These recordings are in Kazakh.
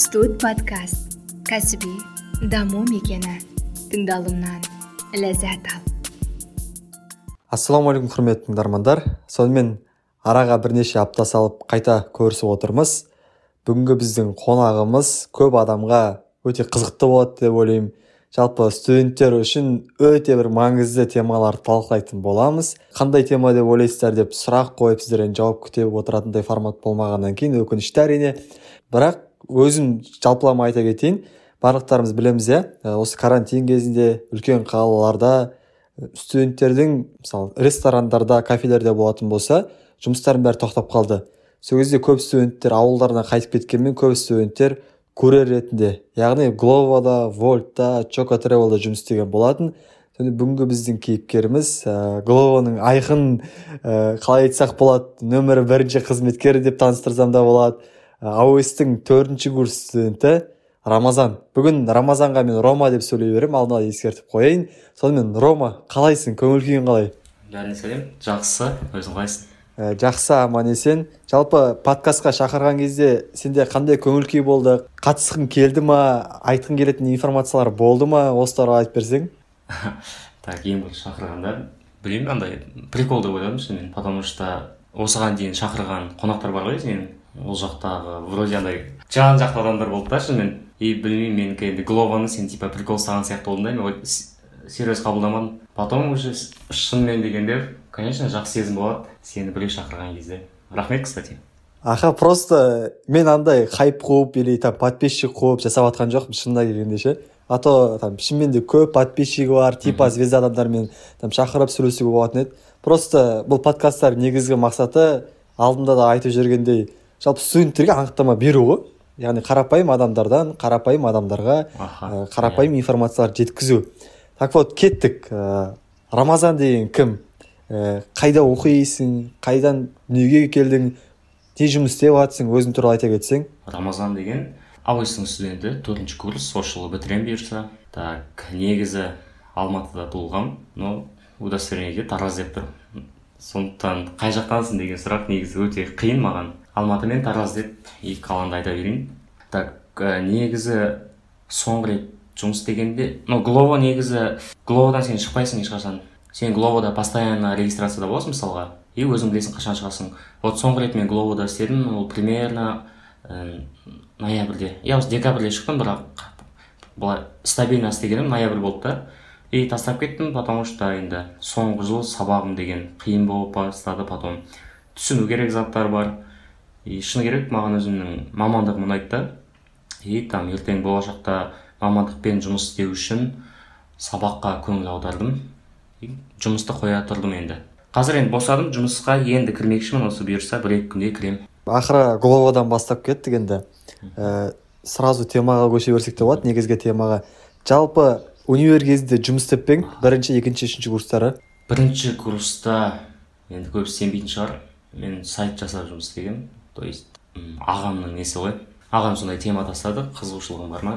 студ подкаст. Кәсіби даму мекені. Тыңдалымнан ләззат ал. Ассалаумағалейкум құрметті тыңдармандар. Сонымен араға бірнеше апта салып қайта көрісіп отырмыз. Бүгінгі біздің қонағымыз көп адамға өте қызықты болады деп ойлаймын. Жалпы студенттер үшін өте бір маңызды темаларды талқылайтын боламыз. Қандай тема деп ойлайсыздар деп сұрақ қойып сіздерден жауап күтіп отыратындай формат болмағаннан кейін өкінішті әрине. Бірақ өзім жалпылама айта кетейін. Барлықтарымыз білеміз иә. Осы карантин кезінде үлкен қалаларда студенттердің мысалы ресторандарда кафелерде болатын болса жұмыстардың бәрі тоқтап қалды. Сол кезде көп студенттер ауылдарына қайтып кеткенмен көп студенттер курьер ретінде яғни гловода вольтта чоко тревелда жұмыс істеген болатын. Және бүгінгі біздің кейіпкеріміз ә, гловоның айқын ә, қалай айтсақ болады нөмірі бірінші қызметкері деп таныстырсам да болады. Ауэстің төртінші курс студенті рамазан. Бүгін рамазанға мен рома деп сөйлей беремін. Алдын ала ескертіп қояйын. Сонымен рома қалайсың? Көңіл күйің қалай? Бәріне сәлем жақсы. Өзің қалайсың? Ә, жақсы аман есен. Жалпы подкастқа шақырған кезде сенде қандай көңіл күй болды? Қатысқың келді ма? Айтқың келетін информациялар болды ма? Осы туралы айтып берсең. Так ең бірінші шақырғанда білмеймін андай прикол деп ойладым. Шынымен потому что осыған дейін шақырған қонақтар бар ғой сенің. Ол жақтағы вроде андай жан жақты адамдар болды да шынымен. И білмеймін менікі енді глованы сен типа прикол ұстаған сияқты болдың да мен серьез қабылдамадым. Потом уже шынымен дегенде конечно жақсы сезім болады сені біреу шақырған кезде. Рахмет кстати. Аха просто мен андай хайп қуып или там подписчик қуып жасап жатқан жоқпын шынына келгенде ше. А то там шынымен де көп подписчигі бар типа звезда адамдармен там шақырып сөйлесуге болатын еді. Просто бұл подкасттар негізгі мақсаты алдында да айтып жүргендей жалпы студенттерге анықтама беру ғой яғни қарапайым адамдардан қарапайым адамдарға ә, қарапайым информацияларды жеткізу. Так вот кеттік ә, рамазан деген кім? Ә, қайда оқисың қайдан дүниеге келдің не жұмыс істеп жатрсың өзің туралы айта кетсең. Рамазан деген ауэстің студенті төртінші курс осы жылы бітіремін бұйырса. Так негізі алматыда туылғанмын но удостоверениеде тараз деп тұр сондықтан қай жақтансың деген сұрақ негізі өте қиын маған. Алматы мен тараз деп екі қаланы айта берейін. Так ә, негізі соңғы рет жұмыс істегенде ну глово негізі гловодан сен шықпайсың ешқашан. Сен гловода постоянно регистрацияда боласың мысалға и өзің білесің қашан шығасың. Вот соңғы рет мен гловода істедім ол примерно ә, ноябрьде. Я осы декабрьде шықтым бірақ былай стабильно істегенім ноябрь болды да. И тастап кеттім потому что енді соңғы жыл сабағым деген қиын болып бастады потом. Түсіну керек заттар бар. И шыны керек маған өзімнің мамандығым ұнайды да и там ертең болашақта мамандықпен жұмыс істеу үшін сабаққа көңіл аудардым. И жұмысты қоя тұрдым енді. Қазір енді босадым жұмысқа енді кірмекшімін. Осы бұйырса бір екі күнде кіремін. Ақыры гловадан бастап кеттік енді. Ә, сразу темаға көше берсек те болады негізгі темаға. Жалпы универ кезінде жұмыс істеп пе бірінші екінші үшінші курстары? Бірінші курста енді көбісі сенбейтін шығар. Мен сайт жасап жұмыс істегенмін. То есть ағамның несі ғой? Ағам сондай тема тастады қызығушылығың бар ма?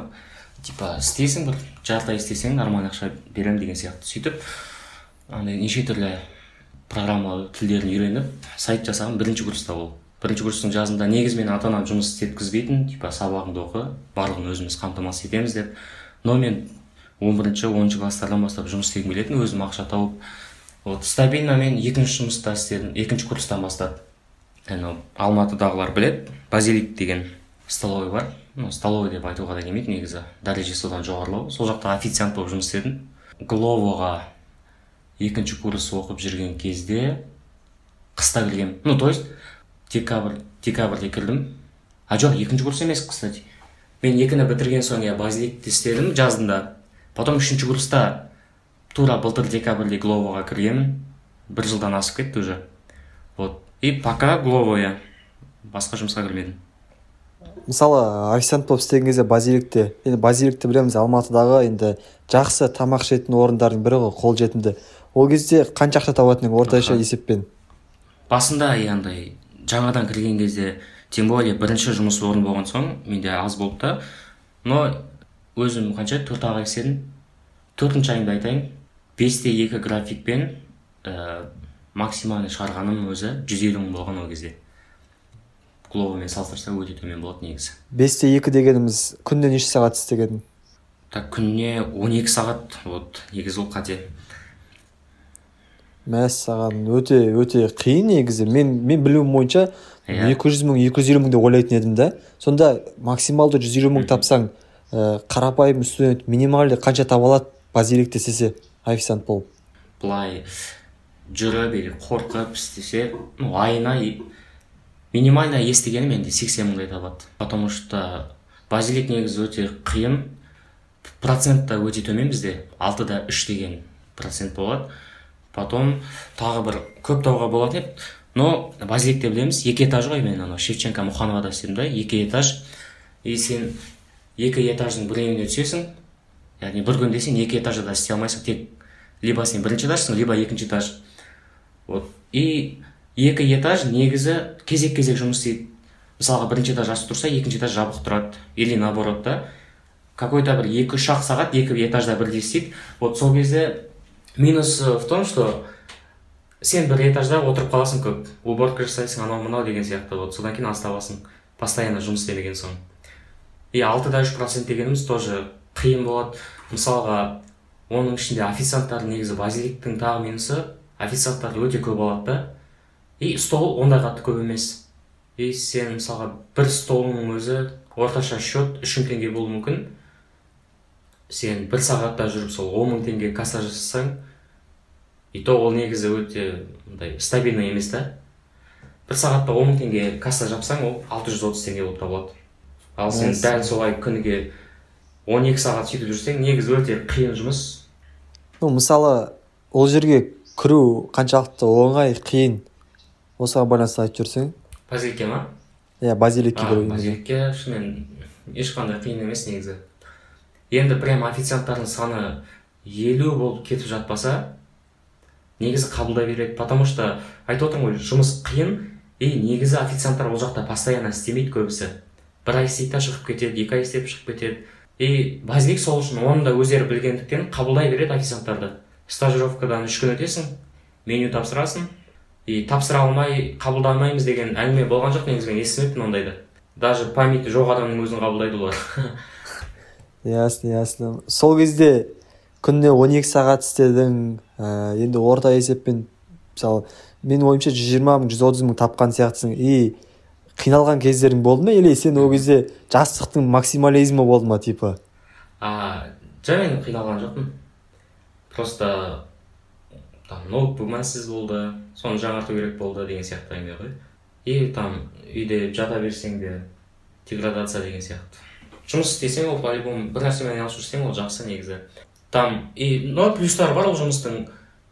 Типа істейсің бір жарты ай істесең нормальный ақша беремін деген сияқты сөйтіп андай неше түрлі программа тілдерін үйреніп сайт жасаған бірінші курста ол бірінші курстың жазында негізі мені ата анам жұмыс істеткізбейтін типа сабағыңды оқы барлығын өзіміз қамтамасыз етеміз деп. Но мен он бірінші оныншы класстардан бастап жұмыс істегім келетін өзім ақша тауып вот стабильно мен екінші жұмыста істедім екінші курстан бастап анау алматыдағылар біледі базилик деген столовый бар. Ну столовый деп айтуға да келмейді негізі дәрежесі содан жоғарылау. Сол жақта официант болып жұмыс істедім. Гловоға екінші курс оқып жүрген кезде қыста кіргенмін ну то есть декабрь декабрьде кірдім. А жоқ екінші курс емес кстати. Мен екіні бітірген соң иә базиликте істедім жазында потом үшінші курста тура былтыр декабрьде гловоға кіргенмін. Бір жылдан асып кетті уже. Вот. И пока гловая басқа жұмысқа кірмедім мысалы официант болып істеген кезде базиликте енді базиликті білеміз алматыдағы енді жақсы тамақ ішетін орындардың бірі ғой қолжетімді ол кезде қанша ақша табатын едің орташа есеппен? Басында андай жаңадан кірген кезде тем более бірінші жұмыс орын болған соң менде аз болды да но өзім қанша төрт ақ ай істедім. Төртінші айымды айтайын бесте екі графикпен ә, максимальный шығарғаным өзі жүз елу мың болған ол кезде. Гловомен салыстырсақ өте төмен болады негізі. Бесте екі дегеніміз күнде неше сағат істеген? Так күніне 12 сағат вот негізі ол қате. Мәссаған өте өте қиын негізі. Мен мен білуім бойынша Иә. екі жүз мың екі жүз елу мың деп ойлайтын едім да. Сонда максималды жүз елу мың тапсаң ә, қарапайым студент минимальный қанша таба алады базиликте істесе официант болып былай жүріп или қорқып істесе ну айына минимально естігені менде сексен мыңдай табады потому что базилик негізі өте қиын процент та өте төмен бізде. Алтыда үш деген процент болады. Потом тағы бір көп тауға болатын еді. Но базиликте білеміз екі этаж ғой мен анау шевченко мұхановада істедім да екі этаж. И сен екі этаждың біреуіне түсесің яғни бір күнде сен екі этажда да істей алмайсың тек либо сен бірінші этажсың либо екінші этаж. Вот. И екі этаж негізі кезек кезек жұмыс істейді. Мысалға бірінші этаж ашық тұрса екінші этаж жабық тұрады или наоборот да какой то бір екі үш ақ сағат екі этажда бірдей істейді вот сол кезде минус э, в том что сен бір этажда отырып қаласың көп. Уборка жасайсың анау мынау деген сияқты. Вот содан кейін астабасың постоянно жұмыс істемеген соң. И алтыда үш процент дегеніміз тоже қиын болады. Мысалға оның ішінде официанттар негізі базиликтің тағы минусы официанттар өте көп алады да. И стол ондай қатты көп емес. И сен мысалға бір столыңның өзі орташа счет үш мың теңге болуы мүмкін. Сен бір сағатта жүріп сол он мың теңге касса жасасаң и то ол негізі өте мындай стабильный емес та. Бір сағатта он мың теңге касса жапсаң ол алты жүз отыз теңге болып табылады. Ал сен дәл солай күніге он екі сағат сөйтіп жүрсең негізі өте қиын жұмыс. Ну мысалы ол жерге кіру қаншалықты оңай қиын осыған байланысты айтып жіберсең базиликке ма? Иә базиликке кіру. именно. базиликке шынымен ешқандай қиын емес негізі. Енді прям официанттардың саны елу болып кетіп жатпаса негізі қабылдай береді. Потому что айтып отырмын ғой жұмыс қиын и негізі официанттар ол жақта постоянно істемейді көбісі. Бір ай істейді да шығып кетеді екі ай істеп шығып кетеді. И базилик сол үшін оны да өздері білгендіктен қабылдай береді официанттарды. Стажировкадан үш күн өтесің меню тапсырасың и тапсыра алмай қабылдамаймыз деген әңгіме болған жоқ негізі мен естімеппін ондайды. Даже памяти жоқ адамның өзін қабылдайды олар. Ясно ясно. Сол кезде күніне 12 сағат істедің ә, енді орта есеппен мысалы менің ойымша 120 мың 130 мың тапқан сияқтысың. И қиналған кездерің болды ма или сен ол кезде жастықтың максимализмі болды ма типа? А жай мен қиналған жоқпын. Просто там ноутбук мәнсіз болды соны жаңарту керек болды деген сияқты әңгіме ғой и там үйде жата берсең де деградация деген сияқты. Жұмыс істесең ол по любому бір нәрсемен айналысып жүрсең ол жақсы негізі. Там и но плюстары бар ол жұмыстың.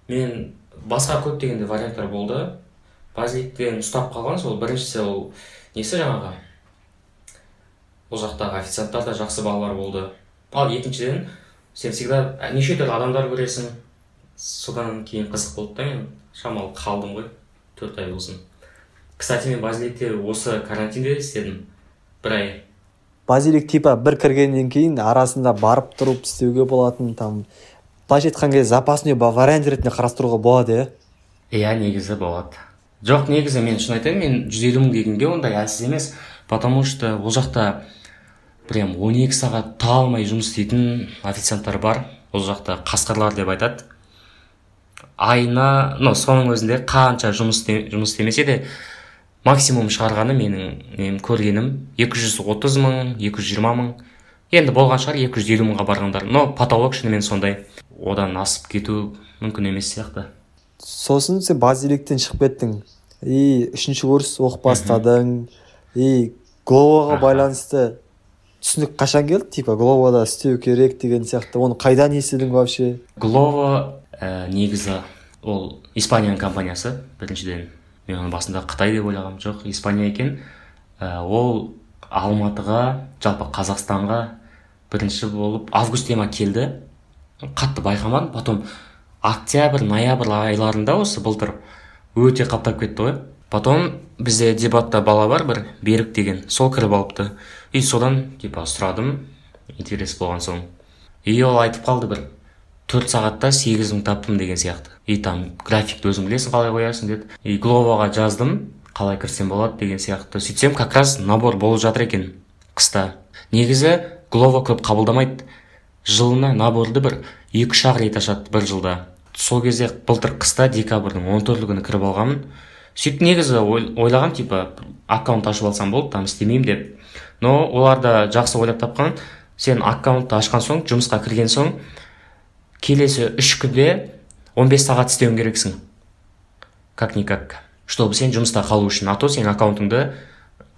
Мен басқа көптеген де варианттар болды. Базиликтен ұстап қалған сол біріншісі ол несі жаңағы? Ол жақтағы официанттар да жақсы балалар болды. Ал екіншіден сен всегда неше түрлі адамдар көресің. Содан кейін қызық болды да мен. Шамалы қалдым ғой. Төрт ай болсын. Кстати мен базиликте осы карантинде істедім. Бір ай. Базилик типа бір кіргеннен кейін арасында барып тұрып істеуге болатын там былайша айтқан кезде запасной вариант ретінде қарастыруға болады иә? Иә негізі болады. Жоқ негізі мен шын айтайын мен жүз елу мың дегенге ондай әлсіз емес. Потому что ол жақта прям 12 сағат талмай жұмыс істейтін официанттар бар. Ол жақта қасқырлар деп айтады. Айына ну соның өзінде қанша жұмыс жұмыс істемесе де максимум шығарғаны менің мен көргенім 230 мың 220 мың. Енді болған шығар 250 мыңға барғандар. Но потолок шынымен сондай. Одан асып кету мүмкін емес сияқты. Сосын сен базиликтен шығып кеттің. И үшінші курс оқып бастадың. И гловаға Аха. байланысты түсінік қашан келді? Типа гловада істеу керек деген сияқты. Оны қайдан естідің вообще? Глово ә, негізі ол испанияның компаниясы біріншіден мен оны басында қытай деп ойлағанмын жоқ испания екен. Ә, ол алматыға жалпы қазақстанға бірінші болып августте ма келді. Қатты байқамадым. Потом октябрь ноябрь айларында осы былтыр өте қаптап кетті ғой. Потом бізде дебатта бала бар бір берік деген сол кіріп алыпты. И содан типа сұрадым интерес болған соң. И ол айтып қалды бір төрт сағатта сегіз мың таптым деген сияқты. И там графикті өзің білесің қалай қоясың деді. И гловаға жаздым қалай кірсем болады деген сияқты. Сөйтсем как раз набор болып жатыр екен қыста. Негізі глово көп қабылдамайды. Жылына наборды бір екі үш ақ рет ашады бір жылда. Сол кезде былтыр қыста декабрьдің он төрті күні кіріп алғанмын. Сөйтіп негізі ойлағам типа аккаунт ашып алсам болды там істемеймін деп. Но олар да жақсы ойлап тапқан. Сен аккаунтты ашқан соң жұмысқа кірген соң келесі үш күнде 15 сағат істеуің керексің. Как никак чтобы сен жұмыста қалу үшін. А то сен аккаунтыңды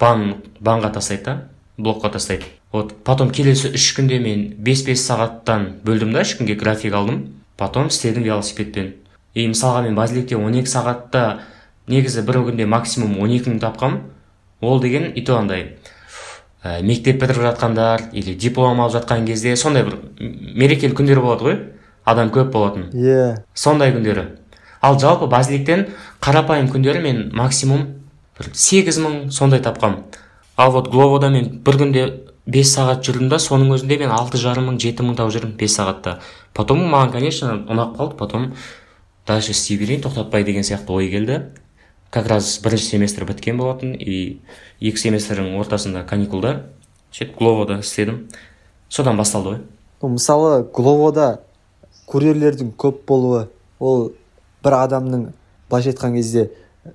бан банға тастайды да блокқа тастайды. Вот потом келесі үш күнде мен 5-5 сағаттан бөлдім да үш күнге график алдым. Потом істедім велосипедпен. И мысалға мен базиликте 12 сағатта негізі бір күнде максимум 12 мың тапқам. Ол деген и то андай. Ә, мектеп бітіріп жатқандар или диплом алып жатқан кезде сондай бір мерекелі күндер болады ғой адам көп болатын. Иә. Yeah. сондай күндері. Ал жалпы базиликтен қарапайым күндері мен максимум бір сегіз мың сондай тапқам. Ал вот гловода мен бір күнде бес сағат жүрдім да соның өзінде мен алты жарым мың жеті мың тауып жүрдім бес сағатта. Потом маған конечно ұнап қалды потом дальше істей берейін тоқтатпай деген сияқты ой келді. Как раз бірінші семестр біткен болатын. И екі семестрдің ортасында каникулда сөйтіп гловода істедім. Содан басталды ғой. Мысалы гловода курьерлердің көп болуы ол бір адамның былайша айтқан кезде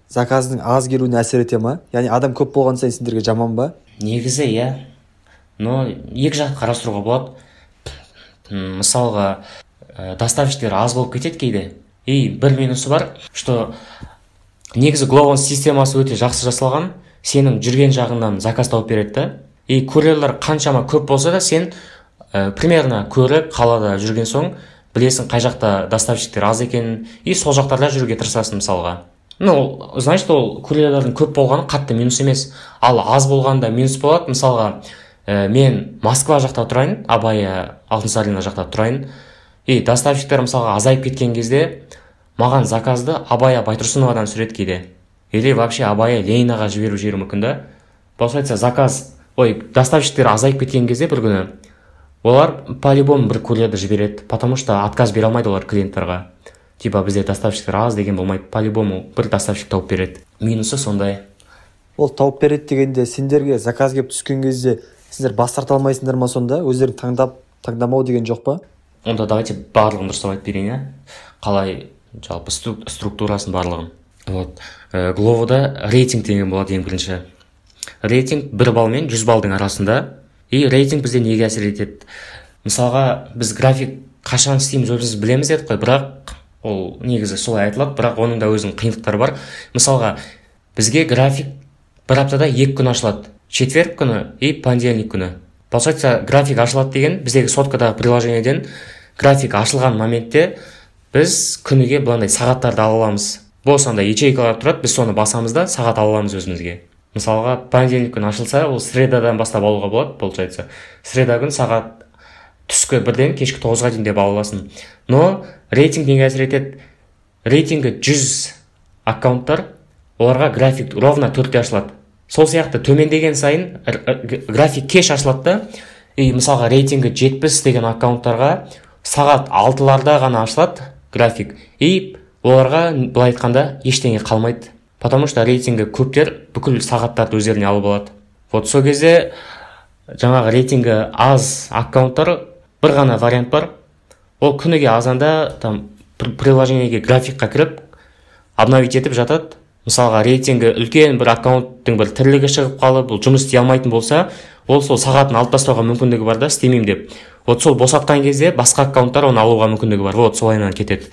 заказдың аз келуіне әсер ете ма? Яғни адам көп болған сайын сендерге жаман ба? Негізі иә. Но екі жақты қарастыруға болады. Мысалға ә, доставщиктер аз болып кетеді кейде. И бір минусы бар что негізі глобал системасы өте жақсы жасалған. Сенің жүрген жағыңнан заказ тауып береді да. И курьерлер қаншама көп болса да сен ә, примерно көріп қалада жүрген соң білесің қай жақта доставщиктер аз екенін и сол жақтарда жүруге тырысасың мысалға. Ну значит ол курьерлердің көп болғаны қатты минус емес. Ал аз болғанда минус болады. Мысалға ә, мен москва жақта тұрайын абая алтынсарина жақта тұрайын. И доставщиктер мысалға азайып кеткен кезде маған заказды абая байтұрсыновадан түсіреді кейде. Или вообще абая ленинаға жіберіп жіберуі мүмкін да. Получается заказ ой доставщиктер азайып кеткен кезде бір күні олар по любому бір курьерді жібереді потому что отказ бере алмайды олар клиенттарға. Типа бізде доставщиктер аз деген болмайды по любому бір доставщик тауып береді. Минусы сондай. Ол тауып береді дегенде сендерге заказ келіп түскен кезде сендер бас тарта алмайсыңдар ма сонда? Өздерің таңдап таңдамау деген жоқ па? Онда давайте барлығын дұрыстап айтып берейін иә қалай жалпы структурасын барлығын. Вот. Ә, гловода рейтинг деген болады ең бірінші. Рейтинг бір балл мен жүз баллдың арасында. И рейтинг бізде неге әсер етеді? Мысалға біз график қашан істейміз өзіміз білеміз дедік қой бірақ ол негізі солай айтылады бірақ оның да өзінің қиындықтары бар. Мысалға бізге график бір аптада екі күн ашылады. Четверг күні и понедельник күні. Получается график ашылады деген біздегі соткадағы приложениеден график ашылған моментте біз күніге быландай сағаттарды ала аламыз. Бос андай ячейкалар тұрады біз соны басамыз да сағат ала аламыз өзімізге. Мысалға понедельник күні ашылса ол средадан бастап алуға болады получается. Среда күні сағат түскі бірден кешкі тоғызға дейін деп ала аласың. Но рейтинг неге әсер етеді? Рейтингі жүз аккаунттар оларға график ровно төртте ашылады. Сол сияқты төмендеген сайын график кеш ашылады да и мысалға рейтингі жетпіс деген аккаунттарға сағат алтыларда ғана ашылады. График. И оларға былай айтқанда ештеңе қалмайды. Потому что рейтингі көптер бүкіл сағаттарды өздеріне алып алады. Вот сол кезде жаңағы рейтингі аз аккаунттар бір ғана вариант бар. Ол күніге азанда там приложениеге графикқа кіріп обновить етіп жатады. Мысалға рейтингі үлкен бір аккаунттың бір тірлігі шығып қалып бұл жұмыс істей алмайтын болса ол сол сағатын алып тастауға мүмкіндігі бар да істемеймін деп. Вот сол босатқан кезде басқа аккаунттар оны алуға мүмкіндігі бар. Вот солайынан кетеді.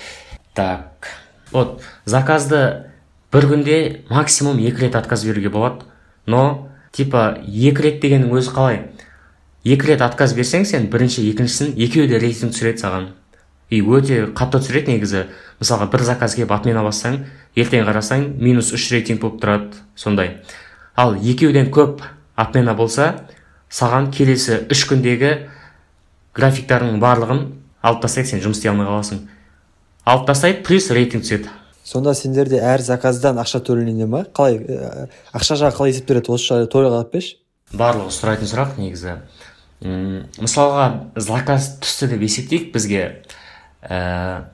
Так вот заказды бір күнде максимум екі рет отказ беруге болады. Но типа екі рет дегеннің өзі қалай? Екі рет отказ берсең сен бірінші екіншісін екеуі де рейтинг түсіреді саған. И өте қатты түсіреді негізі. Мысалға бір заказ келіп отмена бассаң ертең қарасаң минус үш рейтинг болып тұрады сондай. Ал екеуден көп отмена болса саған келесі үш күндегі графиктарыңның барлығын алып тастайды сен жұмыс істей алмай қаласың. Алып тастайды плюс рейтинг түседі. Сонда сендерде әр заказдан ақша төлене ма? Қалай ә, ақша жағы қалай есептеледі осы жайлы толық айтып берші барлығы сұрайтын сұрақ негізі. М мысалға заказ түсті деп есептейік бізге. Ә,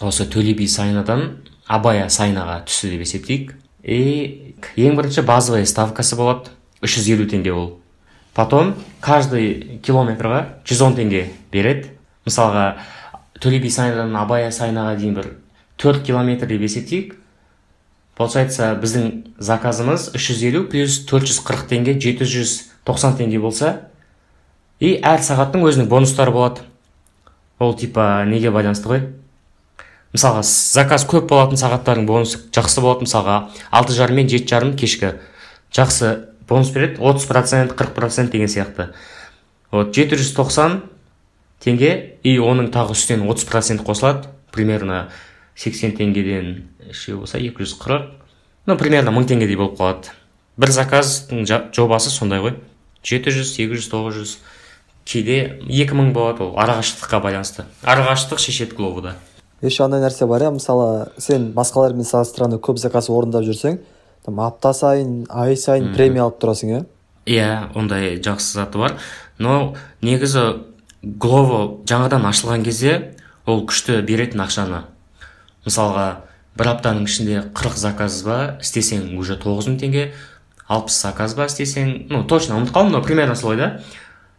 осы төле би сайынадан абая сайынаға түсті деп есептейік. И ең бірінші базовый ставкасы болады. 350 теңге ол. Потом каждый километрға 110 теңге береді. Мысалға төле би сайынан абай сайынаға дейін бір 4 километр деп есептейік. Получается біздің заказымыз 350 плюс 440 теңге 790 теңге болса и әр сағаттың өзінің бонустары болады. Ол типа неге байланысты ғой? Мысалға заказ көп болатын сағаттардың бонусы жақсы болады. Мысалға алты жарым мен жеті жарым кешкі. Жақсы. Бонус береді. отыз процент қырық процент деген сияқты. Вот жеті жүз тоқсан теңге и оның тағы үстінен отыз процент қосылады. Примерно сексен теңгеден үшеу болса екі жүз қырық. Ну примерно мың теңгедей болып қалады. Бір заказдың жобасы сондай ғой. жеті жүз сегіз жүз тоғыз жүз кейде екі мың болады ол арақашықтыққа байланысты. Арақашықтық шешеді глобуда еще андай нәрсе бар иә мысалы сен басқалармен салыстырғанда көп заказ орындап жүрсең там апта сайын ай сайын премия алып тұрасың иә иә ондай жақсы заты бар. Но негізі глово жаңадан ашылған кезде ол күшті беретін ақшаны. Мысалға бір аптаның ішінде 40 заказ ба істесең уже тоғыз мың теңге алпыс заказ ба істесең ну точно ұмытып қалдым но примерно солай да.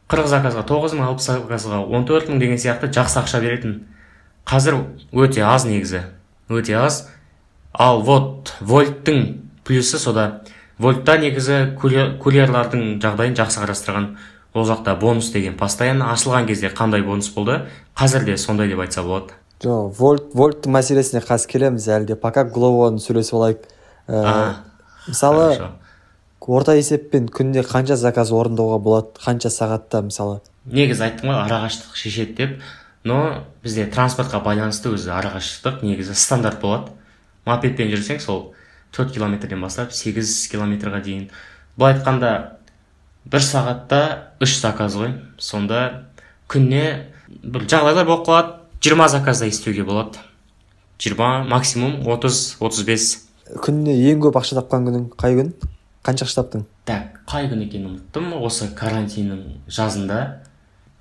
Қырық заказға тоғыз мың алпыс заказға он төрт мың деген сияқты жақсы ақша беретін. Қазір өте аз негізі. Өте аз. Ал вот вольттың плюсы сода вольтта негізі курьерлардың жағдайын жақсы қарастырған ол жақта бонус деген постоянно ашылған кезде қандай бонус болды? Қазір де сондай деп айтса болады. Жоқ вольт вольттың мәселесіне қазір келеміз әлі де пока гловоны сөйлесіп алайық. Ә, мысалы орта есеппен күнде қанша заказ орындауға болады? Қанша сағатта мысалы? Негізі айттым ғой арақашықтық шешеді деп. Но бізде транспортқа байланысты өзі арақашықтық негізі стандарт болады. Мопедпен жүрсең сол төрт километрден бастап сегіз километрға дейін. Былай айтқанда бір сағатта үш заказ ғой. Сонда күніне бір жағдайлар болып қалады. Жиырма заказдай істеуге болады. Жиырма максимум отыз отыз бес. Күніне ең көп ақша тапқан күнің қай күн? Қанша ақша таптың? Так қай күн екенін ұмыттым. Осы карантиннің жазында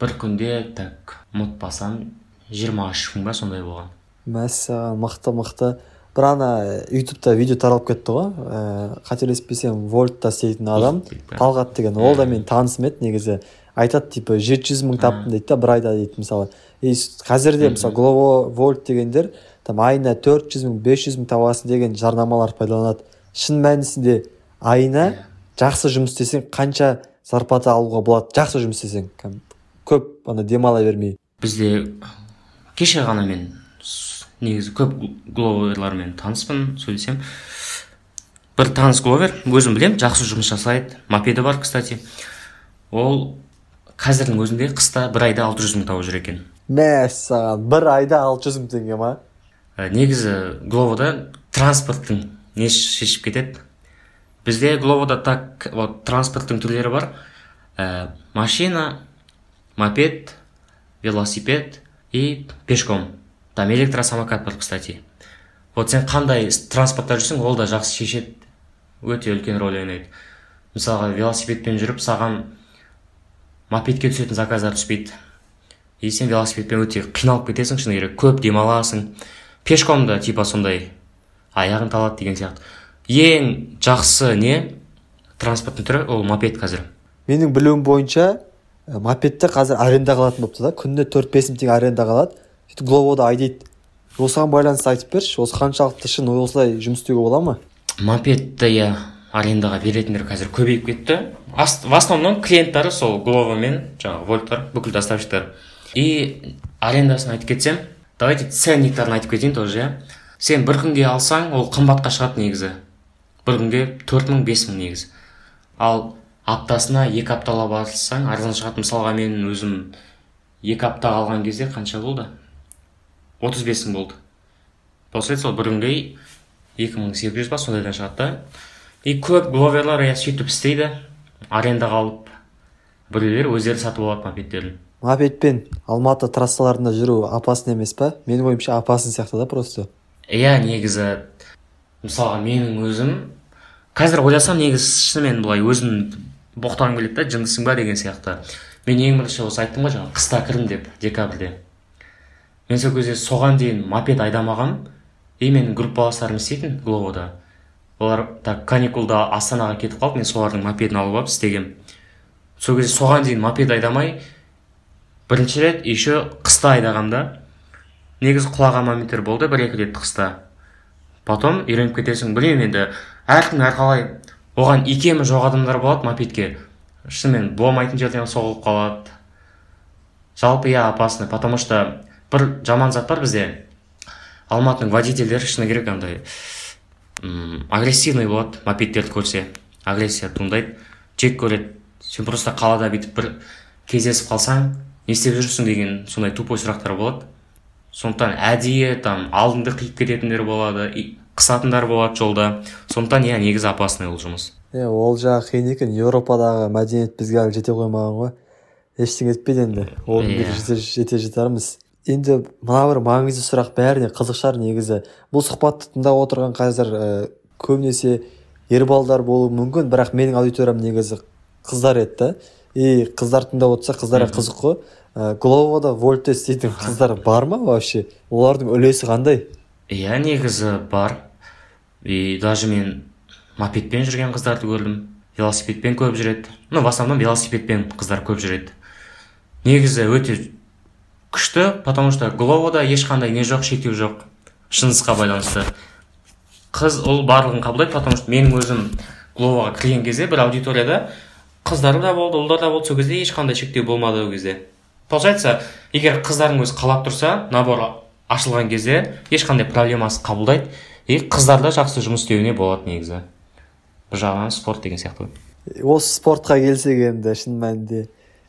бір күнде так ұмытпасам жиырма үш мың ба сондай болған. Мәссаған мықты мықты бір ана ютубта видео таралып кетті ғой. Ә, қателеспесем вольтта істейтін адам. Талғат деген. Ол да менің танысым еді негізі. Айтады типа жеті жүз мың таптым дейді да бір айда дейді мысалы. И қазір де мысалы глово вольт дегендер там айына төрт жүз мың бес жүз мың табасың деген жарнамалар пайдаланады. Шын мәнісінде айына жақсы жұмыс істесең қанша зарплата алуға болады? Жақсы жұмыс істесең. Көп ана демала бермей. Бізде кеше ғана мен негізі көп гловерлармен таныспын сөйлесем. Бір таныс гловер өзім білем, жақсы жұмыс жасайды. Мопеді бар кстати. Ол қазірдің өзінде қыста бір айда алты жүз мың тауып жүр екен. Мәссаған бір айда алты жүз мың теңге ма? Ә, негізі гловода транспорттың несі шешіп кетеді? Бізде гловода так вот транспорттың түрлері бар. Ә, машина мопед велосипед и пешком. Там электросамокат бар кстати. Вот сен қандай транспортта жүрсең ол да жақсы шешеді. Өте үлкен рөл ойнайды. Мысалға велосипедпен жүріп саған мопедке түсетін заказдар түспейді. И сен велосипедпен өте қиналып кетесің шыны керек көп демаласың. Пешком да типа сондай аяғың талады деген сияқты. Ең жақсы не? Транспорттың түрі ол мопед қазір. Менің білуім бойынша мопедті қазір арендаға алатын болыпты да. Күніне төрт бес мың теңге арендаға алады сөйтіп глобода айдайды осыған байланысты айтып берші осы қаншалықты шын осылай жұмыс істеуге бола ма? Мопедті иә арендаға беретіндер қазір көбейіп кетті. В основном клиенттары сол глово мен жаңағы вольттар бүкіл доставщиктар. И арендасын айтып кетсем давайте ценниктарын айтып кетейін тоже иә сен бір күнге алсаң ол қымбатқа шығады негізі. Бір күнге төрт мың бес мың негізі. Ал аптасына екі апталап алсаң арзан шығады. Мысалға мен өзім екі апта алған кезде қанша болды? Отыз бес мың болды. Получается ол бір күнге екі мың сегіз жүз ба сондайдан шығады да. И көп блогерлар иә сөйтіп істейді. Арендаға алып біреулер өздері сатып алады мопедтерін. Мопедпен алматы трассаларында жүру опасно емес па? Менің ойымша опасно сияқты да просто. Иә негізі. Мысалға менің өзім қазір ойласам негізі шынымен былай өзім боқтағым келеді да жындысың ба деген сияқты. Мен ең бірінші осы айттым ғой жаңағы қыста кірдім деп декабрьде. Мен сол кезде соған дейін мопед айдамағанмын и менің группаластарым істейтін гловода олар так каникулда астанаға кетіп қалды. Мен солардың мопедін алып алып істегем. Сол кезде соған дейін мопед айдамай бірінші рет еще қыста айдағамда негізі құлаған моменттер болды бір екі рет қыста. Потом үйреніп кетесің. Білмеймін енді әркім әрқалай оған икемі жоқ адамдар болады мопедке. Шынымен болмайтын жерден соғылып қалады. Жалпы иә опасно потому что бір жаман зат бар бізде. Алматының водительдері шыны керек андай агрессивный болады мопедтерді көрсе. Агрессия туындайды. Жек көреді. Сен просто қалада бүйтіп бір кездесіп қалсаң не істеп жүрсің деген сондай тупой сұрақтар болады. Сондықтан әдейі там алдыңды қиып кететіндер болады қысатындар болады жолда. Сондықтан иә негізі опасный ол жұмыс. Иә ол жағы қиын екен. Еуропадағы мәдениет бізге әлі жете қоймаған ғой. Ештеңе етпейді енді. Ол жете жатармыз енді мына бір маңызды сұрақ бәріне қызық шығар негізі. Бұл сұхбатты тыңдап отырған қазір ә, көбінесе ер балдар болуы мүмкін бірақ менің аудиториям негізі қыздар еді да и қыздар тыңдап отырса қыздарға қызық қой. Ә, гловода вольтте істейтін қыздар бар ма вообще? Олардың үлесі қандай? Иә негізі бар. И даже мен мопедпен жүрген қыздарды көрдім. Велосипедпен көп жүреді. Ну в основном велосипедпен қыздар көп жүреді. Негізі өте күшті потому что гловода ешқандай не жоқ шектеу жоқ шыңғысқа байланысты. Қыз ол барлығын қабылдайды потому что менің өзім гловаға кірген кезде бір аудиторияда қыздар да болды ұлдар да болды сол кезде ешқандай шектеу болмады ол кезде. Получается егер қыздардың өзі қалап тұрса набор ашылған кезде ешқандай проблемасыз қабылдайды. И қыздар да жақсы жұмыс істеуіне болады негізі. Бір жағынан спорт деген сияқты осы спортқа келсек енді шын мәнінде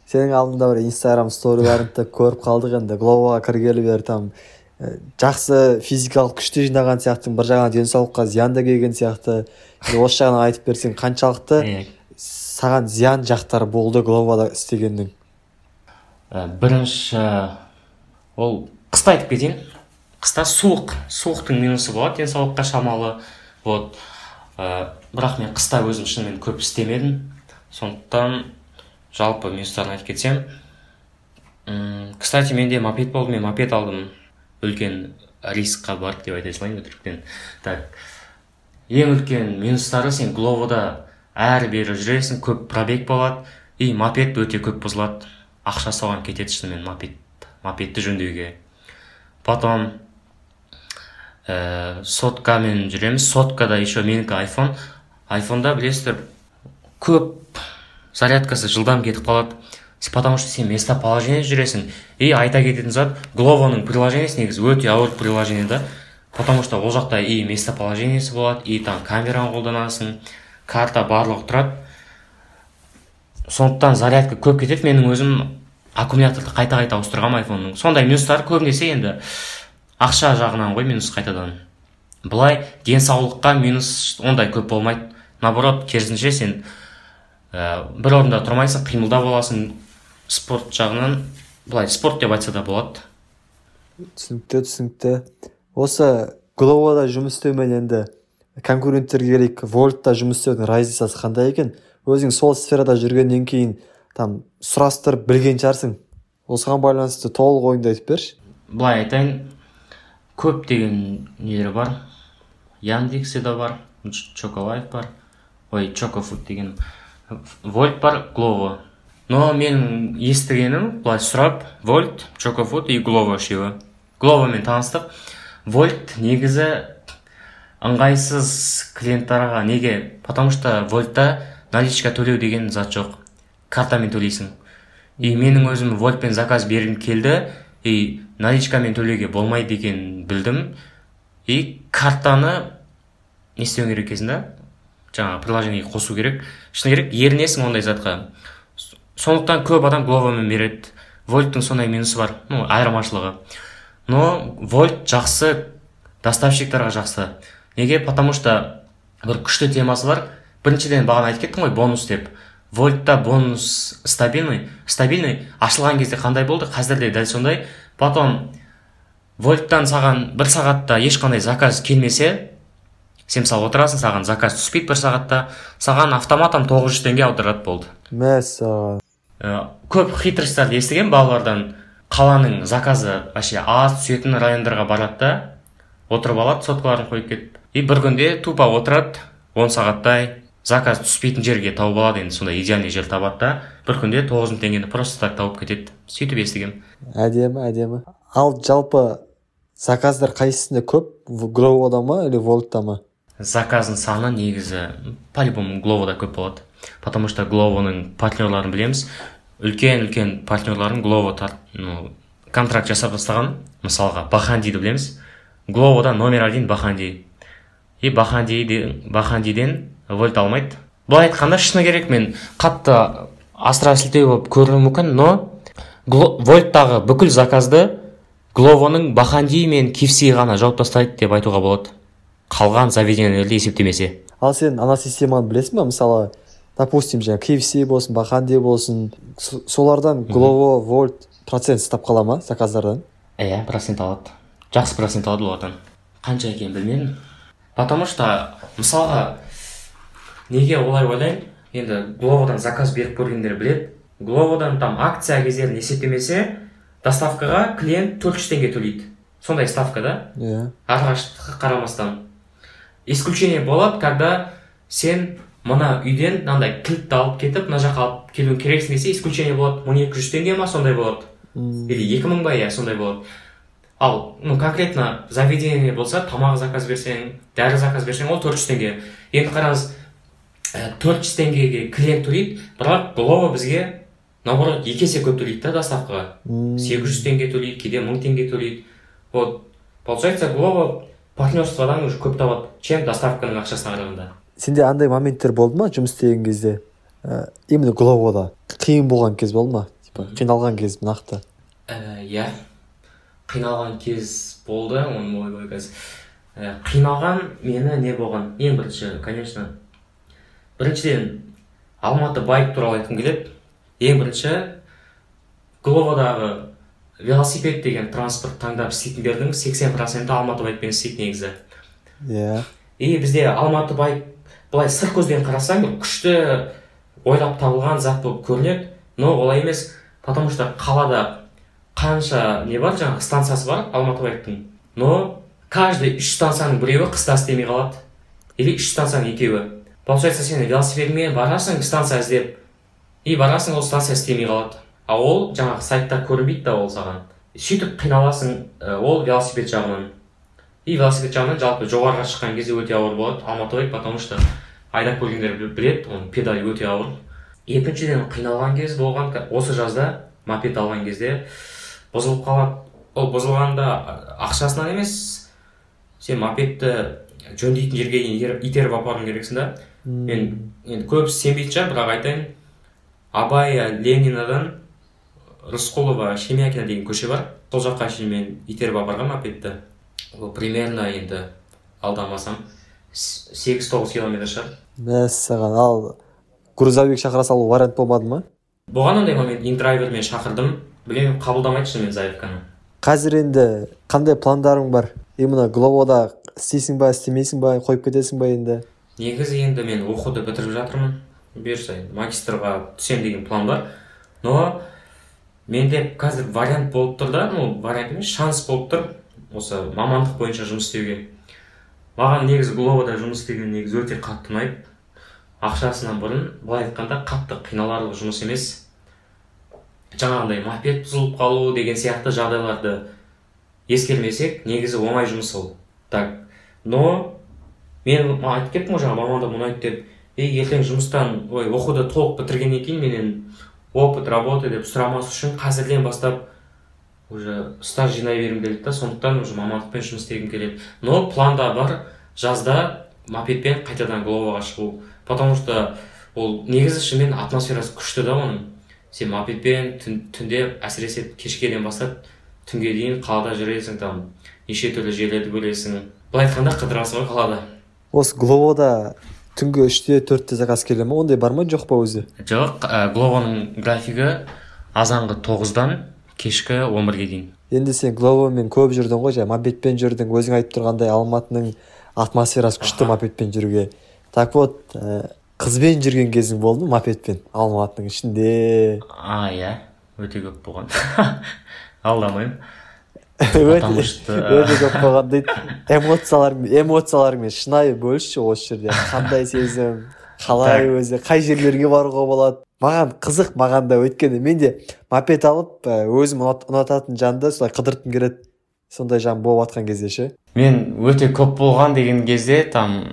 сенің алдында бір инстаграм сториларыңды көріп қалдық енді. Глобаға кіргелі бері там жақсы физикалық күшті жинаған сияқтысың бір жағынан денсаулыққа зиян да келген сияқты. Осы жағынан айтып берсең қаншалықты саған зиян жақтары болды глобада істегеннің? Бірінші ол қыста айтып кетейін. Қыста суық суықтың минусы болады денсаулыққа шамалы вот ә, бірақ мен қыста өзім шынымен көп істемедім. Сондықтан жалпы минустарын айтып кетсем. М кстати менде мопед болды мен мопед алдым. Үлкен рискқа барды деп айта салайын өтіріктен так. Ең үлкен минустары сен гловода әрі бері жүресің көп пробег болады. И мопед өте көп бұзылады. Ақша соған кетеді шынымен мопед мопедті жөндеуге. Потом ә, соткамен жүреміз. Соткада еще менікі айфон айфонда білесіздер көп зарядкасы жылдам кетіп қалады. Потому что сен местоположение жүресің. И айта кететін зат гловоның приложениесі негізі өте ауыр приложение да. Потому что ол жақта и местоположениесі болады и там камераны қолданасың карта барлығы тұрады. Сондықтан зарядка көп кетеді менің өзім аккумуляторды қайта қайта ауыстырғанмын айфонның. Сондай минустары көбінесе енді ақша жағынан ғой минус қайтадан. Былай денсаулыққа минус ондай көп болмайды. Наоборот керісінше сен ә, бір орында тұрмайсың қимылда боласың. Спорт жағынан былай спорт деп айтса да болады. Түсінікті түсінікті. Осы глобада жұмыс істеумен енді конкуренттерге келейік. Вольтта жұмыс істеудің разницасы қандай екен? Өзің сол сферада жүргеннен кейін там сұрастырып білген шығарсың. Осыған байланысты толық ойыңды айтып берші. Былай айтайын көптеген нелер бар. Яндексе де бар чоколайф бар. Ой чокофуд деген. Вольт бар глово но менің естігенім былай сұрап вольт чокофуд и глово үшеуі гловомен таныстық вольт негізі ыңғайсыз клиенттарға неге потому что вольтта наличка төлеу деген зат жоқ картамен төлейсің и менің өзім вольтпен заказ бергім келді и наличкамен төлеуге болмайды екенін білдім и картаны не істеу керек екенсің жаңағы приложениеге қосу керек. Шыны керек ерінесің ондай затқа? Сондықтан көп адам гловамен береді. Вольттың сондай минусы бар ну айырмашылығы. Но вольт жақсы доставщиктарға жақсы. Неге? Потому что бір күшті темасы бар. Біріншіден бағана айтып кеттім ғой бонус деп. Вольтта бонус стабильный стабильный. Ашылған кезде қандай болды? Қазір де дәл сондай. Потом вольттан саған бір сағатта ешқандай заказ келмесе сен мысалы отырасың саған заказ түспейді бір сағатта. Саған автоматом тоғыз жүз теңге аударады болды. Мәссаған. Ә, көп хитростарды естігем балалардан. Қаланың заказы вообще аз түсетін райондарға барады да отырып алады соткаларын қойып кетіп. И бір күнде тупо отырады он сағаттай заказ түспейтін жерге тауып алады енді сондай идеальный жер табады да. Бір күнде тоғыз мың теңгені просто так тауып кетеді сөйтіп естігемін әдемі әдемі. Ал жалпы заказдар қайсысында көп гловода ма или волтта ма? Заказдың саны негізі по любому гловода көп болады потому что гловоның партнерларын білеміз. Үлкен үлкен партнерларын глово ну, контракт жасап тастаған. Мысалға бахандиді білеміз. Гловода номер один баханди. И бахандиден вольт алмайды. Былай айтқанда шыны керек мен қатты астра сілтеу болып көрінуі мүмкін но вольттағы бүкіл заказды гловоның баханди мен кивси ғана жауып тастайды деп айтуға болады. Қалған заведениелерді есептемесе? Ал сен ана системаны білесің ба? Мысалы допустим жаңағы kfc болсын баханди болсын солардан глово вольт процент ұстап қала ма заказдардан? Иә процент алады. Жақсы процент алады олардан. Қанша екенін білмедім потому что мысалға неге олай ойлаймын? Енді гловодан заказ беріп көргендер біледі. Гловодан там акция кездерін есептемесе доставкаға клиент төрт жүз теңге төлейді. Сондай ставка да? Иә. Арақашықтыққа қарамастан. Исключение болады когда сен мына үйден мынандай кілтті алып кетіп мына жаққа алып келуің керексің десе исключение болады. Мың екі жүз теңге ма сондай болады. Или екі мың ба иә сондай болады. Ал ну конкретно заведение болса тамақ заказ берсең дәрі заказ берсең ол төрт жүз теңге. Енді қараңыз төрт жүз теңгеге клиент төлейді бірақ глова бізге наоборот екі есе көп төлейді да доставкаға. Сегіз жүз теңге төлейді кейде мың теңге төлейді. Вот. Получается глова партнерстводан уже көп табады чем доставканың ақшасына қарағанда сенде андай моменттер болды ма жұмыс істеген кезде? Ә, именно гловода қиын болған кез болды ма? Типа қиналған кез нақты? Иә. Қиналған кез болды оны ойбай қазір. Қиналған мені не болған? Ең бірінші конечно біріншіден алматы байк туралы айтқым келеді. Ең бірінші гловадағы велосипед деген транспорт таңдап істейтіндердің сексен проценті алматы байкпен істейді негізі. Иә. И бізде алматы байк былай сырт көзбен қарасаң күшті ойлап табылған зат болып көрінеді. Но олай емес потому что қалада қанша не бар жаңағы станциясы бар алматы байктың но каждый үш станцияның біреуі қыста істемей қалады. Или үш станцияның екеуі. Получается сен велосипедіңмен барасың станция іздеп и барасың ол станция істемей қалады. А ол жаңағы сайтта көрінбейді да ол саған. Сөйтіп қиналасың ол велосипед жағынан. И велосипед жағынан жалпы жоғарыға шыққан кезде өте ауыр болады алматы байк потому что айдап көргендер біледі оның педаль өте ауыр. Екіншіден қиналған кез болған осы жазда мопед алған кезде бұзылып қалады. Ол бұзылғанда ақшасынан емес сен мопедті жөндейтін жерге дейін итеріп апаруың керексің да. Мен енді көбісі сенбейтін шығар бірақ айтайын. Абай ленинадан рысқұлова шемякина деген көше бар. Сол жаққа шейін мен итеріп апарғанмын мопедті ол примерно енді. Алдамасам сегіз тоғыз километр шығар. Мәссаған. Ал грузовик шақыра салу вариант болмады ма? Болған ондай момент индрайвермен шақырдым. Білмеймін қабылдамайды шынымен заявканы қазір енді қандай пландарың бар? Именно гловода істейсің ба істемейсің ба қойып кетесің ба енді? Негізі енді мен оқуды бітіріп жатырмын. Бұйырса енді магистрға түсемін деген план бар. Но менде қазір вариант болып тұр да ну вариант емес шанс болып тұр. Осы мамандық бойынша жұмыс істеуге. Маған негізі гловода жұмыс істеген негізі өте қатты ұнайды. Ақшасынан бұрын былай айтқанда қатты қиналарлық жұмыс емес. Жаңағындай мопед бұзылып қалу деген сияқты жағдайларды ескермесек негізі оңай жұмыс ол. Так. Но мен айтып кеттім ғой жаңа мамандығым ұнайды деп. И ертең жұмыстан ой оқуды толық бітіргеннен кейін менен опыт работы деп сұрамас үшін қазірден бастап уже стаж жинай бергім келеді да сондықтан уже мамандықпен жұмыс істегім келеді. Но планда бар. Жазда мопедпен қайтадан гловаға шығу. Потому что ол негізі шынымен атмосферасы күшті да оның. Сен мопедпен түн, түнде әсіресе кешкеден бастап түнге дейін қалада жүресің там неше түрлі жерлерді көресің былай айтқанда қыдырасың ғой қалада. Осы гловода түнгі үште төртте заказ келе ма ондай бар ма? Жоқ па өзі? Жоқ ә, глованың графигі азанғы тоғыздан кешкі он бірге дейін. Енді сен гловомен көп жүрдің ғой жаңағы мопедпен жүрдің өзің айтып тұрғандай алматының атмосферасы күшті мопедпен жүруге. Так вот ә, қызбен жүрген кезің болды ма мопедпен алматының ішінде? А иә өте көп болған. Алдамаймын. Потому что өте көп болған дейді эмоциялармен эмоциялармен шынайы бөлісші осы жерде. Қандай сезім қалай өзі қай жерлерге баруға болады. Маған қызық маған да өйткені мен де мопед алып өзім ұнат- ұнататын жанды солай қыдыртқым келеді. Сондай жан болып жатқан кезде ше. Мен өте көп болған деген кезде там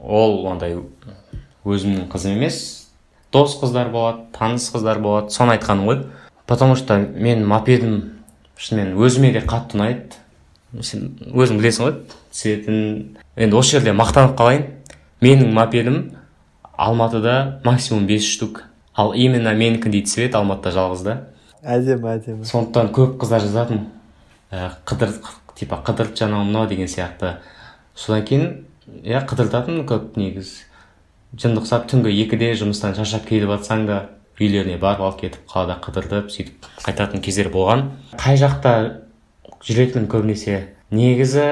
ол андай өзімнің қызым емес. Дос қыздар болады таныс қыздар болады соны айтқаным ғой. Потому что мен мопедім шынымен өзіме де қатты ұнайды. Сен өзің білесің ғой. Цветін енді осы жерде мақтанып қалайын. Менің мопедім алматыда максимум 5 штук. Ал именно менікіндей цвет алматыда жалғыз да. Әдемі әдемі. Сондықтан көп қыздар жазатын ә, қыдыр типа қыдырт анау мынау деген сияқты. Содан кейін иә қыдыртатын көп негізі жынды ұқсап түнгі екіде жұмыстан шаршап келіп жатсаң да үйлеріне барып алып кетіп қалада қыдыртып сөйтіп қайтатын кездер болған. Қай жақта жүретінмін көбінесе негізі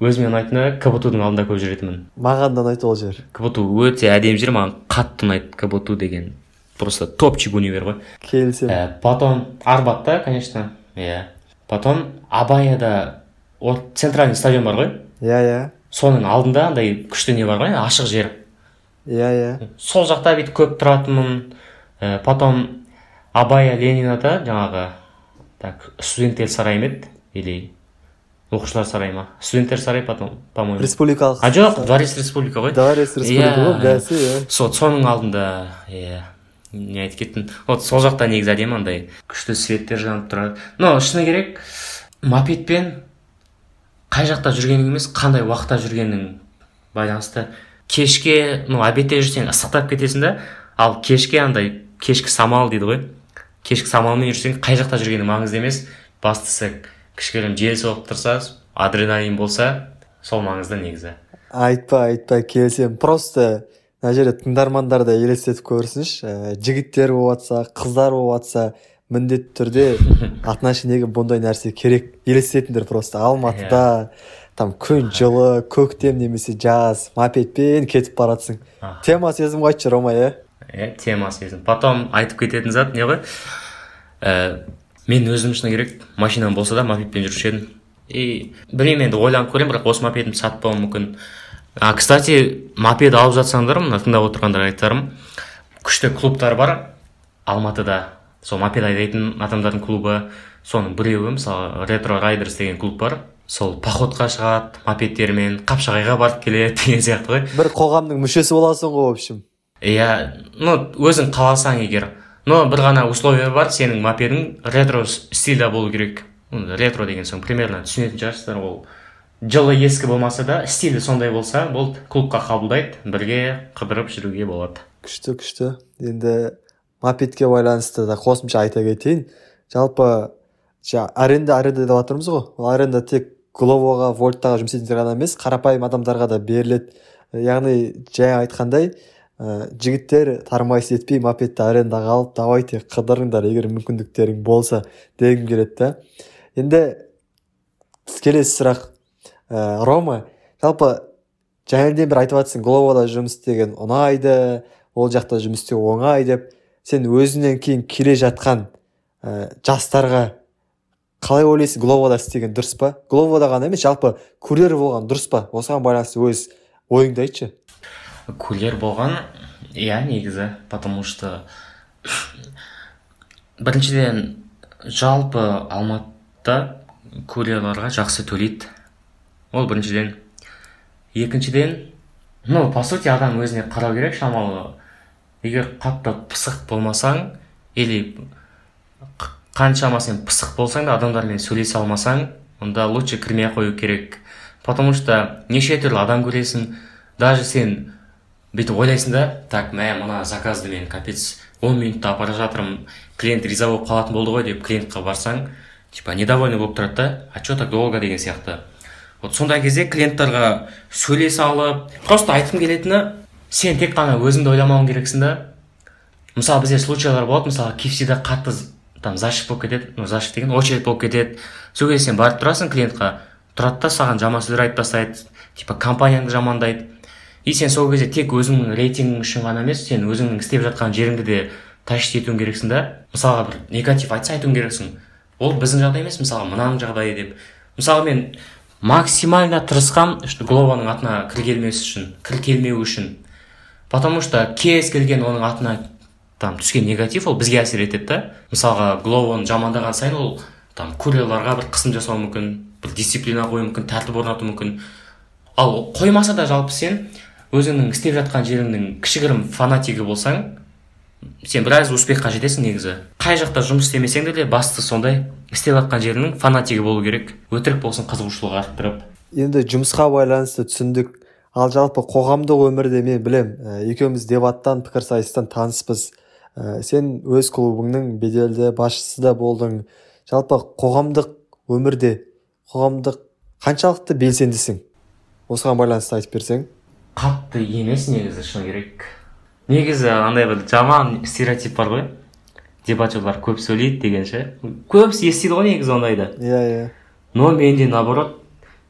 өзіме ұнайтыны кбту дың алдында көп жүретінмін. Маған да ұнайды ол жер. Кбту өте әдемі жер маған қатты ұнайды кбту деген просто топчик универ ғой. Келісемін Э, потом арбатта конечно иә. Потом абаяда центральный стадион бар ғой. Иә иә. Соның алдында андай күшті не бар ғой ашық жер. Иә иә. Сол жақта бүйтіп көп тұратынмын. Потом абая ленинада жаңағы так студенттер сарайы ма еді? Или оқушылар сарайы ма? Студенттер сарайы потом по моему республикалық а жоқ дворец республика ғой. Дворец республика Иә. ғой бәсі иә. Сол соның алдында иә не айтып кеттім. Вот сол жақта негізі әдемі андай күшті светтер жанып тұрады. Но шыны керек мопедпен қай жақта жүргенің емес қандай уақытта жүргенің байланысты. Кешке ну обедте жүрсең ыстықтап кетесің да ал кешке андай кешкі самал дейді ғой. Кешкі самалмен жүрсең қай жақта жүргенің маңызды емес. Бастысы кішігірім жел соғып тұрса адреналин болса сол маңызды негізі. Айтпа айтпа келісемін. Просто мына жерде тыңдармандар да елестетіп көрсінші. Ә, жігіттер болып жатса қыздар болып жатса міндетті түрде отношениеге бұндай нәрсе керек. Елестетіңдер просто. Алматыда там күн жылы көктем немесе жаз мопедпен кетіп баратсың. Тема сезім айтшы рома иә? Иә тема сезім потом айтып кететін зат не ғой? Ә, мен өзім шыны керек машинам болса да мопедпен жүруші едім. И білмеймін енді ойланып көремін бірақ осы мопедімді сатпауым мүмкін. А кстати мопед алып жатсаңдар мына тыңдап отырғандарға айтарым күшті клубтар бар алматыда. Сол мопед айдайтын адамдардың клубы. Соның біреуі мысалы ретро райдерс деген клуб бар. Сол походқа шығады мопедтермен қапшағайға барып келеді деген сияқты ғой. Бір қоғамның мүшесі боласың ғой в общем. Иә ну өзің қаласаң егер но бір ғана условие бар сенің мопедің ретро стильда болу керек. Ретро деген соң примерно түсінетін шығарсыздар ол. Жылы ескі болмаса да стилі сондай болса болды клубқа қабылдайды бірге қыдырып жүруге болады. Күшті күшті. Енді мопедке байланысты да қосымша айта кетейін. Жалпы жа аренда аренда деп жатырмыз ғой. Ол аренда тек гловоға вольттаға жұмыс істейтіндер ғана емес қарапайым адамдарға да беріледі. Яғни жаңа айтқандай жігіттер тармайсыз етпей мопедті арендаға алып давайте қыдырыңдар егер мүмкіндіктерің болса дегім келеді да. Енді келесі сұрақ. Ә, рома жалпы жаңадан бір айтып жатрсың гловода жұмыс істеген ұнайды ол жақта жұмыс істеу оңай деп. Сен өзіңнен кейін келе жатқан ә, жастарға қалай ойлайсың гловода істеген дұрыс па? Гловода ғана емес жалпы курьер болған дұрыс па? Осыған байланысты өз ойыңды айтшы. Курьер болған. Иә негізі потому что біріншіден жалпы алматыда курьерларға жақсы төлейді. Ол біріншіден. Екіншіден ну по сути адам өзіне қарау керек шамалы. Егер қатты пысық болмасаң или қаншама сен пысық болсаң да адамдармен сөйлесе алмасаң онда лучше кірмей ақ қою керек. Потому что неше түрлі адам көресің. Даже сен бүйтіп ойлайсың да так мә мына заказды мен капец он минутта апара жатырмын клиент риза болып қалатын болды ғой деп клиентқа барсаң типа недовольный болып тұрады да а че так долго? деген сияқты. Вот сондай кезде клиенттарға сөйлесе алып просто айтқым келетіні сен тек қана өзіңді ойламауың керексің да. Мысалы бізде случайлар болады мысалы кфсида қатты там зашив болып кетеді ну зашив деген очередь болып кетеді. Сол кезде сен барып тұрасың клиентқа тұрады да саған жаман сөздер айтып тастайды типа компанияңды жамандайды. И сен сол кезде тек өзіңнің рейтингің үшін ғана емес сен өзіңнің істеп жатқан жеріңді де тащить етуің керексің да. Мысалға бір негатив айтса айтуың керексің. Ол біздің жағдай емес мысалға мынаның жағдайы деп. Мысалы мен максимально тырысқам глованың атына кір келмес үшін кір келмеу үшін. Потому что кез келген оның атына там түскен негатив ол бізге әсер етеді да. Мысалға глованы жамандаған сайын ол там курьерларға бір қысым жасауы мүмкін бір дисциплина қоюы мүмкін тәртіп орнатуы мүмкін. Ал қоймаса да жалпы сен өзіңнің істеп жатқан жеріңнің кішігірім фанатигі болсаң сен біраз успехқа жетесің негізі. Қай жақта жұмыс істемесең де басты сондай істеп жатқан жеріңнің фанатигі болу керек. Өтірік болсын қызығушылық арттырып. Енді жұмысқа байланысты түсіндік. Ал жалпы қоғамдық өмірде мен білем ә, екеуміз дебаттан пікірсайыстан таныспыз. Ә, сен өз клубыңның беделді басшысы да болдың. Жалпы қоғамдық өмірде қоғамдық қаншалықты белсендісің? Осыған байланысты айтып берсең. Қатты емес негізі шыны керек. Негізі андай бір жаман стереотип бар ғой. Дебатерлар көп сөйлейді деген ше көбісі естиді ғой негізі ондайды. Иә иә. Но менде наоборот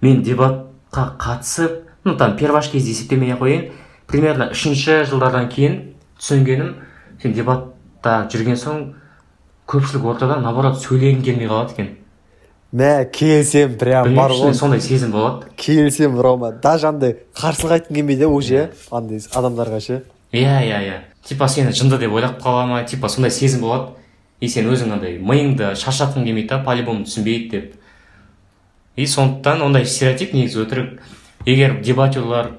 мен дебатқа қатысып ну там перваш кезде есептемей ақ қояйын. Примерно үшінші жылдардан кейін түсінгенім сен дебатта жүрген соң көпшілік ортада наоборот сөйлегің келмей қалады екен. Мә келісемін прям бар ғой. сондай сезім болады. Келісемін рома. Даже андай қарсылық айтқың келмейді уже андай адамдарға ше. Иә иә иә. Типа сені жынды деп ойлап қала ма? Типа сондай сезім болады. И сен өзің андай миыңды шаршатқың келмейді да по любому түсінбейді деп. И сондықтан ондай стереотип негізі өтірік. Егер дебатерлар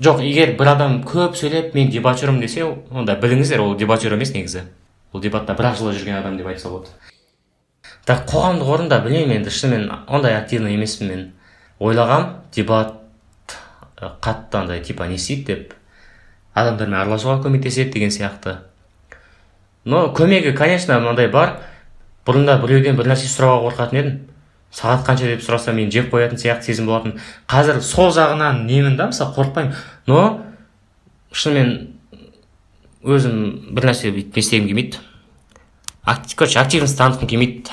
жоқ егер бір адам көп сөйлеп мен дебатермін десе онда біліңіздер ол дебатер емес негізі. Ол дебатта бір ақ жыл жүрген адам деп айтса болады. Так қоғамдық орында білмеймін енді шынымен ондай активный емеспін мен. Ойлағам дебат э, қатты андай типа не істейді деп. Адамдармен араласуға көмектеседі деген сияқты. Но көмегі конечно мынандай бар. Бұрында біреуден бір нәрсе сұрауға қорқатын едім. Сағат қанша деп сұраса мен жеп қоятын сияқты сезім болатын. Қазір сол жағынан немін да мысалы қорықпаймын. Но шынымен өзім бір нәрсе бүйтіп не істегім келмейді короче активность танытқым келмейді.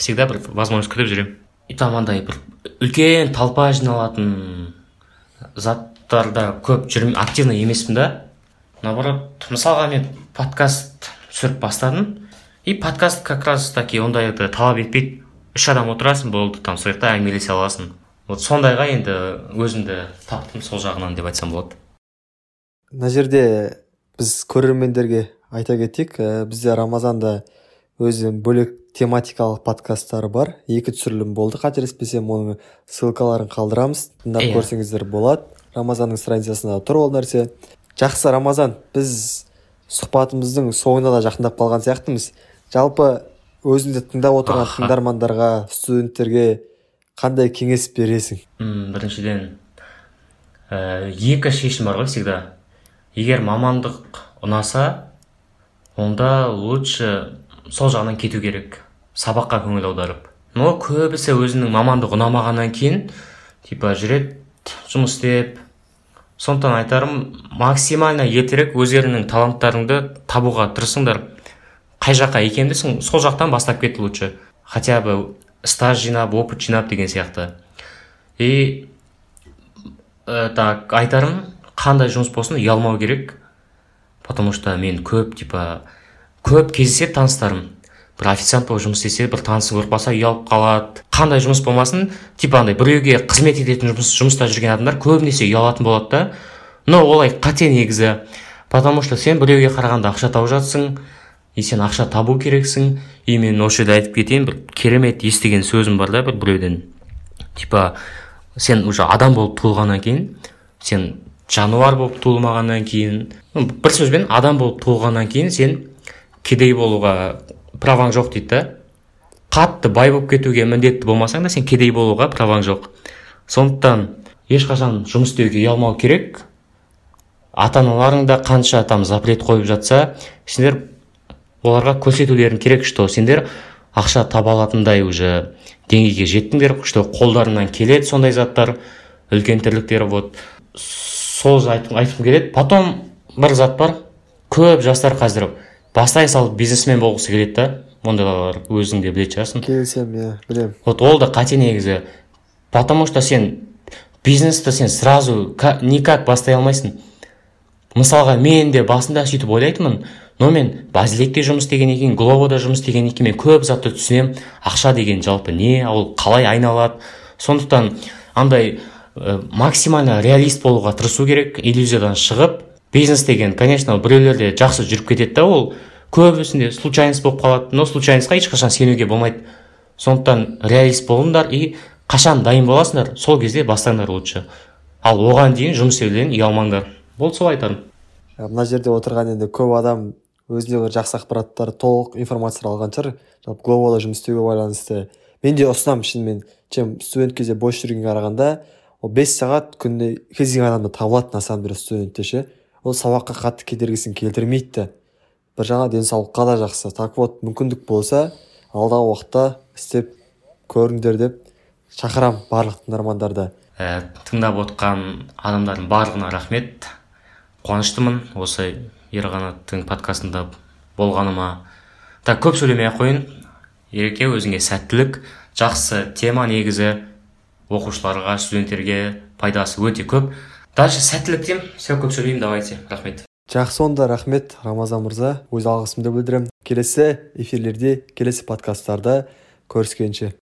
Всегда бір возможность күтіп жүремін и там андай бір үлкен толпа жиналатын заттарда көп жүрм активно емеспін да. Наоборот мысалға мен подкаст түсіріп бастадым. И подкаст как раз таки ондайды талап етпейді. Үш адам отырасың болды там сол жақта әңгімелесе аласың. Вот сондайға енді өзімді таптым сол жағынан деп айтсам болады. Мына жерде біз көрермендерге айта кетейік ә, бізде рамазанда өзінің бөлек тематикалық подкасттары бар. Екі түсірілім болды қателеспесем оның ссылкаларын қалдырамыз. Тыңдап Иә. көрсеңіздер болады. Рамазанның страницасында тұр ол нәрсе. Жақсы рамазан біз сұхбатымыздың соңына да жақындап қалған сияқтымыз. Жалпы өзіңді тыңдап отырған Аха. тыңдармандарға студенттерге қандай кеңес бересің? М, біріншіден ә, екі шешім бар ғой всегда. Егер мамандық ұнаса онда лучше сол жағынан кету керек. Сабаққа көңіл аударып. Но көбісі өзінің мамандық ұнамағаннан кейін типа жүреді жұмыс істеп. Сондықтан айтарым максимально ертерек өздеріңнің таланттарыңды табуға тырысыңдар. Қай жаққа икемдісің сол жақтан бастап кет лучше. Хотя бы стаж жинап опыт жинап деген сияқты. И ә, так айтарым қандай жұмыс болсын ұялмау керек. Потому что мен көп типа көп кездеседі таныстарым. Бір официант болып жұмыс істесе бір танысын көріп қалса ұялып қалады. Қандай жұмыс болмасын типа андай біреуге қызмет ететін жұмыс, жұмыста жүрген адамдар көбінесе ұялатын болады да. Но олай қате негізі. Потому что сен біреуге қарағанда ақша тауып жатсың и сен ақша табу керексің. И мен осы жерде айтып кетейін бір керемет естіген сөзім бар да бір біреуден. Типа сен уже адам болып туылғаннан кейін сен жануар болып туылмағаннан кейін бір сөзбен адам болып туылғаннан кейін сен кедей болуға праваң жоқ дейді да. Қатты бай болып кетуге міндетті болмасаң да сен кедей болуға праваң жоқ. Сондықтан ешқашан жұмыс істеуге ұялмау керек. Ата аналарың да қанша там запрет қойып жатса сендер оларға көрсетулерің керек что. Сендер ақша таба алатындай уже деңгейге жеттіңдер что қолдарынан келеді сондай заттар үлкен тірліктер вот. Сол айтқым келеді. Потом бір зат бар. Көп жастар қазір бастай салып бизнесмен болғысы келеді да ондайлар өзің де білетін шығарсың. Келісемін иә білемін. Вот ол да қате негізі. Потому что сен бизнесті сен сразу ка- никак бастай алмайсың. Мысалға мен де басында сөйтіп ойлайтынмын но мен базилекте жұмыс істегеннен кейін глобода жұмыс істегеннен кейін мен көп затты түсінемін. Ақша деген жалпы не ол қалай айналады? Сондықтан андай ә, максимально реалист болуға тырысу керек иллюзиядан шығып бизнес деген конечно біреулерде жақсы жүріп кетеді да ол. Көбісінде случайность болып қалады но случайностьқа ешқашан сенуге болмайды. Сондықтан реалист болыңдар и қашан дайын боласыңдар сол кезде бастаңдар лучше. Ал оған дейін жұмыс істеуден ұялмаңдар болды солай айтарым. Мына жерде отырған енді көп адам өзіне бір жақсы ақпараттар толық информациялар алған шығар. Жалпы глобалда жұмыс істеуге байланысты. Мен де ұсынамын шынымен. Чем студент кезде бос жүргенге қарағанда ол бес сағат күнде кез келген адамда табылады на самом деле студентте ше. Ол сабаққа қатты кедергісін келтірмейді. Бір жағынан денсаулыққа да жақсы. Так вот мүмкіндік болса алдағы уақытта істеп көріңдер деп шақырамын барлық тыңдармандарды. Ә, тыңдап отқан адамдардың барлығына рахмет. Қуаныштымын. Осы ерқанаттың подкастында болғаныма так көп сөйлемей ақ қояйын. Ереке өзіңе сәттілік жақсы тема негізі оқушыларға студенттерге пайдасы өте көп. Дальше сәттілік деймін все көп сөйлеймін. Давайте. Рахмет. Жақсы онда рахмет рамазан мырза. Өз алғысымды білдіремін. Келесі эфирлерде келесі подкасттарда көріскенше.